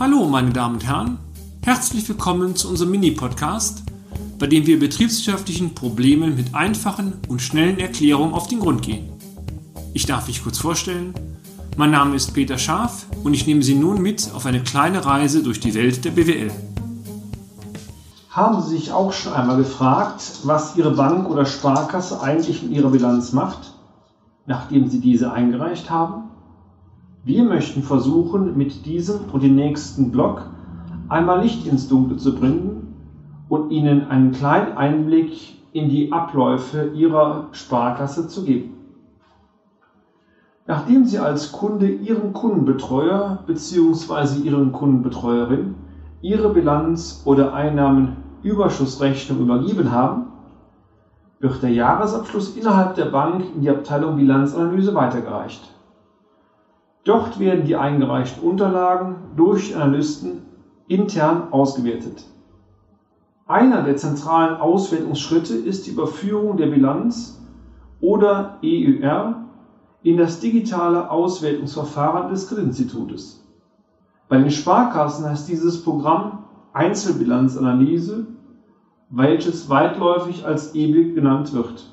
Hallo, meine Damen und Herren. Herzlich willkommen zu unserem Mini-Podcast, bei dem wir betriebswirtschaftlichen Problemen mit einfachen und schnellen Erklärungen auf den Grund gehen. Ich darf mich kurz vorstellen. Mein Name ist Peter Scharf und ich nehme Sie nun mit auf eine kleine Reise durch die Welt der BWL. Haben Sie sich auch schon einmal gefragt, was Ihre Bank oder Sparkasse eigentlich in Ihrer Bilanz macht, nachdem Sie diese eingereicht haben? Wir möchten versuchen, mit diesem und dem nächsten Blog einmal Licht ins Dunkle zu bringen und Ihnen einen kleinen Einblick in die Abläufe Ihrer Sparkasse zu geben. Nachdem Sie als Kunde Ihrem Kundenbetreuer bzw. Ihren Kundenbetreuerin Ihre Bilanz oder Einnahmenüberschussrechnung übergeben haben, wird der Jahresabschluss innerhalb der Bank in die Abteilung Bilanzanalyse weitergereicht. Dort werden die eingereichten Unterlagen durch Analysten intern ausgewertet. Einer der zentralen Auswertungsschritte ist die Überführung der Bilanz oder EUR in das digitale Auswertungsverfahren des Kreditinstitutes. Bei den Sparkassen heißt dieses Programm Einzelbilanzanalyse, welches weitläufig als EBIL genannt wird.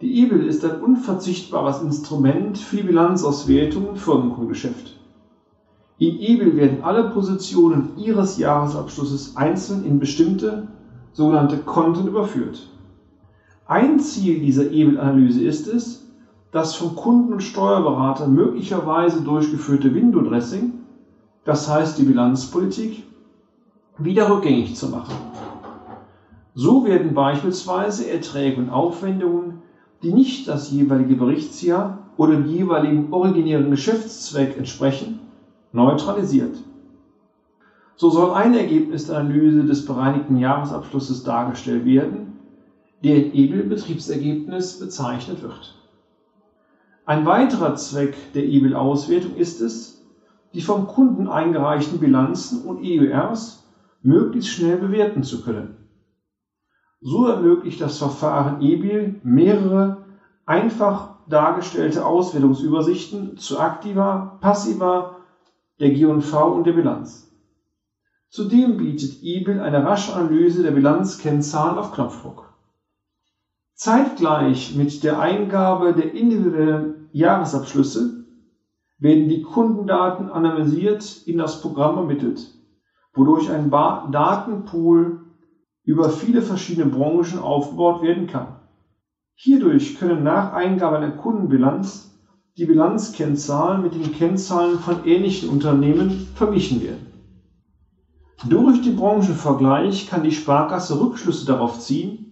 Die EBIL ist ein unverzichtbares Instrument für die Bilanzauswertung im Firmenkundengeschäft. In EBIL werden alle Positionen Ihres Jahresabschlusses einzeln in bestimmte sogenannte Konten überführt. Ein Ziel dieser EBIL-Analyse ist es, das vom Kunden und Steuerberater möglicherweise durchgeführte Window-Dressing, das heißt die Bilanzpolitik, wieder rückgängig zu machen. So werden beispielsweise Erträge und Aufwendungen die nicht das jeweilige Berichtsjahr oder dem jeweiligen originären Geschäftszweck entsprechen, neutralisiert. So soll eine Ergebnisanalyse des bereinigten Jahresabschlusses dargestellt werden, der in EBIL-Betriebsergebnis bezeichnet wird. Ein weiterer Zweck der EBIL-Auswertung ist es, die vom Kunden eingereichten Bilanzen und EURs möglichst schnell bewerten zu können. So ermöglicht das Verfahren EBIL mehrere einfach dargestellte Auswertungsübersichten zu aktiver, passiver, der G&V und der Bilanz. Zudem bietet EBIL eine rasche Analyse der Bilanzkennzahlen auf Knopfdruck. Zeitgleich mit der Eingabe der individuellen Jahresabschlüsse werden die Kundendaten analysiert in das Programm ermittelt, wodurch ein Datenpool über viele verschiedene Branchen aufgebaut werden kann. Hierdurch können nach Eingabe einer Kundenbilanz die Bilanzkennzahlen mit den Kennzahlen von ähnlichen Unternehmen verglichen werden. Durch den Branchenvergleich kann die Sparkasse Rückschlüsse darauf ziehen,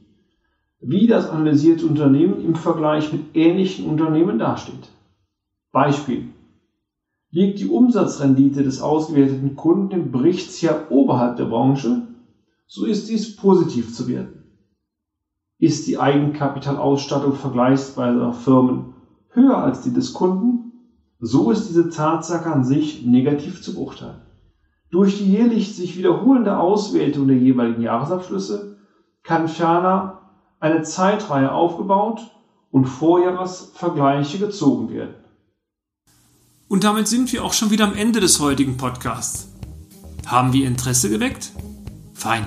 wie das analysierte Unternehmen im Vergleich mit ähnlichen Unternehmen dasteht. Beispiel. Liegt die Umsatzrendite des ausgewerteten Kunden im Berichtsjahr oberhalb der Branche, so ist dies positiv zu werten. Ist die Eigenkapitalausstattung vergleichsweiser Firmen höher als die des Kunden, so ist diese Tatsache an sich negativ zu beurteilen. Durch die jährlich sich wiederholende Auswertung der jeweiligen Jahresabschlüsse kann ferner eine Zeitreihe aufgebaut und Vorjahresvergleiche gezogen werden. Und damit sind wir auch schon wieder am Ende des heutigen Podcasts. Haben wir Interesse geweckt? Fein.